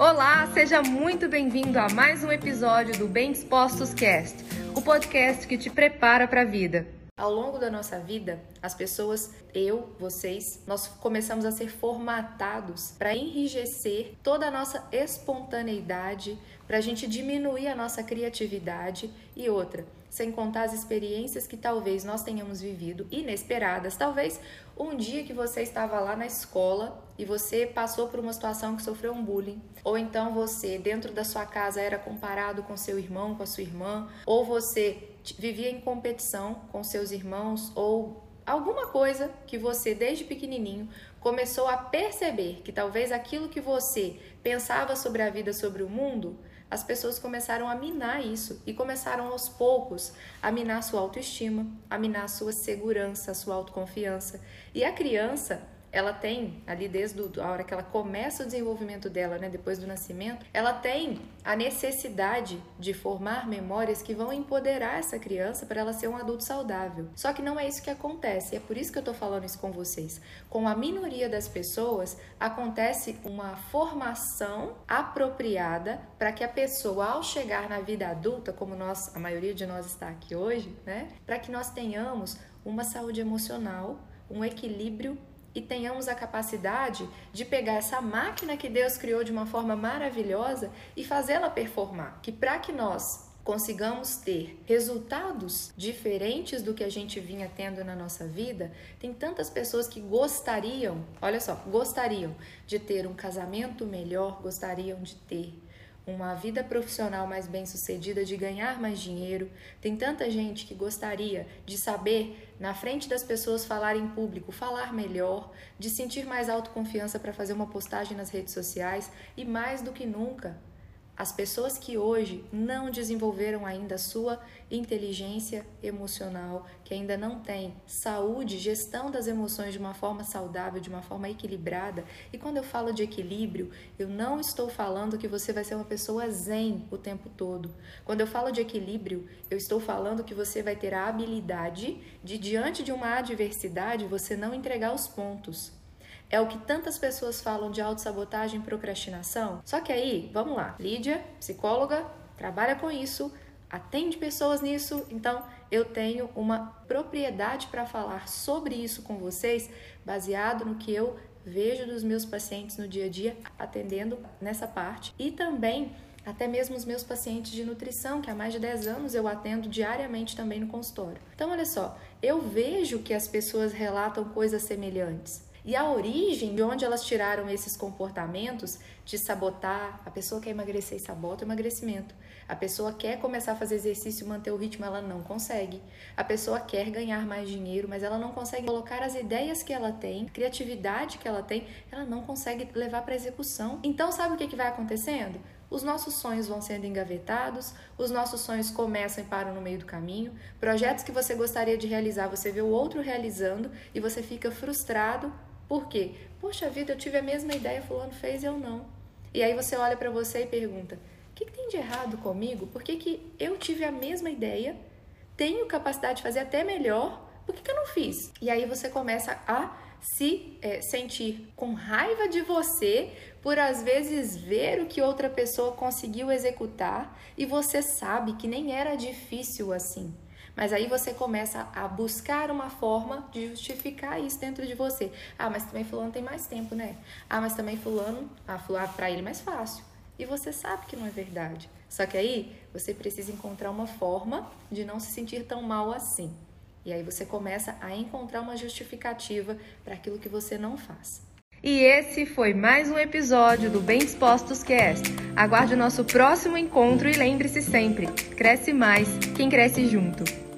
Olá, seja muito bem-vindo a mais um episódio do Bem Dispostos Cast, o podcast que te prepara para a vida. Ao longo da nossa vida, as pessoas, eu, vocês, nós começamos a ser formatados para enrijecer toda a nossa espontaneidade, para a gente diminuir a nossa criatividade e outra, sem contar as experiências que talvez nós tenhamos vivido inesperadas. Talvez um dia que você estava lá na escola e você passou por uma situação que sofreu um bullying, ou então você dentro da sua casa era comparado com seu irmão, com a sua irmã, ou você vivia em competição com seus irmãos ou alguma coisa que você desde pequenininho começou a perceber que talvez aquilo que você pensava sobre a vida, sobre o mundo, as pessoas começaram a minar isso e começaram aos poucos a minar sua autoestima, a minar sua segurança, a sua autoconfiança. E a criança, ela tem, ali desde a hora que ela começa o desenvolvimento dela, né, depois do nascimento, ela tem a necessidade de formar memórias que vão empoderar essa criança para ela ser um adulto saudável. Só que não é isso que acontece, e é por isso que eu estou falando isso com vocês. Com a minoria das pessoas, acontece uma formação apropriada para que a pessoa, ao chegar na vida adulta, como nós, a maioria de nós está aqui hoje, né, para que nós tenhamos uma saúde emocional, um equilíbrio e tenhamos a capacidade de pegar essa máquina que Deus criou de uma forma maravilhosa e fazê-la performar. Que para que nós consigamos ter resultados diferentes do que a gente vinha tendo na nossa vida, tem tantas pessoas que gostariam, olha só, gostariam de ter um casamento melhor, gostariam de ter uma vida profissional mais bem-sucedida, de ganhar mais dinheiro. Tem tanta gente que gostaria de saber, na frente das pessoas, falar em público, falar melhor, de sentir mais autoconfiança para fazer uma postagem nas redes sociais e mais do que nunca, as pessoas que hoje não desenvolveram ainda sua inteligência emocional, que ainda não têm saúde, gestão das emoções de uma forma saudável, de uma forma equilibrada. E quando eu falo de equilíbrio, eu não estou falando que você vai ser uma pessoa zen o tempo todo. Quando eu falo de equilíbrio, eu estou falando que você vai ter a habilidade de, diante de uma adversidade, você não entregar os pontos. É o que tantas pessoas falam de autossabotagem e procrastinação. Só que aí, vamos lá. Lídia, psicóloga, trabalha com isso, atende pessoas nisso, então eu tenho uma propriedade para falar sobre isso com vocês, baseado no que eu vejo dos meus pacientes no dia a dia, atendendo nessa parte. E também até mesmo os meus pacientes de nutrição, que há mais de 10 anos eu atendo diariamente também no consultório. Então, olha só, eu vejo que as pessoas relatam coisas semelhantes. E a origem de onde elas tiraram esses comportamentos de sabotar, a pessoa quer emagrecer e sabota o emagrecimento. A pessoa quer começar a fazer exercício e manter o ritmo, ela não consegue. A pessoa quer ganhar mais dinheiro, mas ela não consegue colocar as ideias que ela tem, criatividade que ela tem, ela não consegue levar para execução. Então, sabe o que, que vai acontecendo? os nossos sonhos vão sendo engavetados, os nossos sonhos começam e param no meio do caminho, projetos que você gostaria de realizar, você vê o outro realizando e você fica frustrado por quê? Poxa vida, eu tive a mesma ideia, fulano fez e eu não. E aí você olha para você e pergunta: o que, que, tem de errado comigo? Por que, que eu tive a mesma ideia, tenho capacidade de fazer até melhor, por que, que eu não fiz? E aí você começa a se é, sentir com raiva de você por às vezes ver o que outra pessoa conseguiu executar e você sabe que nem era difícil assim. Mas aí você começa a buscar uma forma de justificar isso dentro de você. Ah, mas também fulano tem mais tempo, né? Ah, mas também fulano, ah, fulano para ele é mais fácil. E você sabe que não é verdade. Só que aí você precisa encontrar uma forma de não se sentir tão mal assim. E aí você começa a encontrar uma justificativa para aquilo que você não faz. E esse foi mais um episódio do Bem Dispostos Cast. Aguarde o nosso próximo encontro e lembre-se sempre: cresce mais quem cresce junto.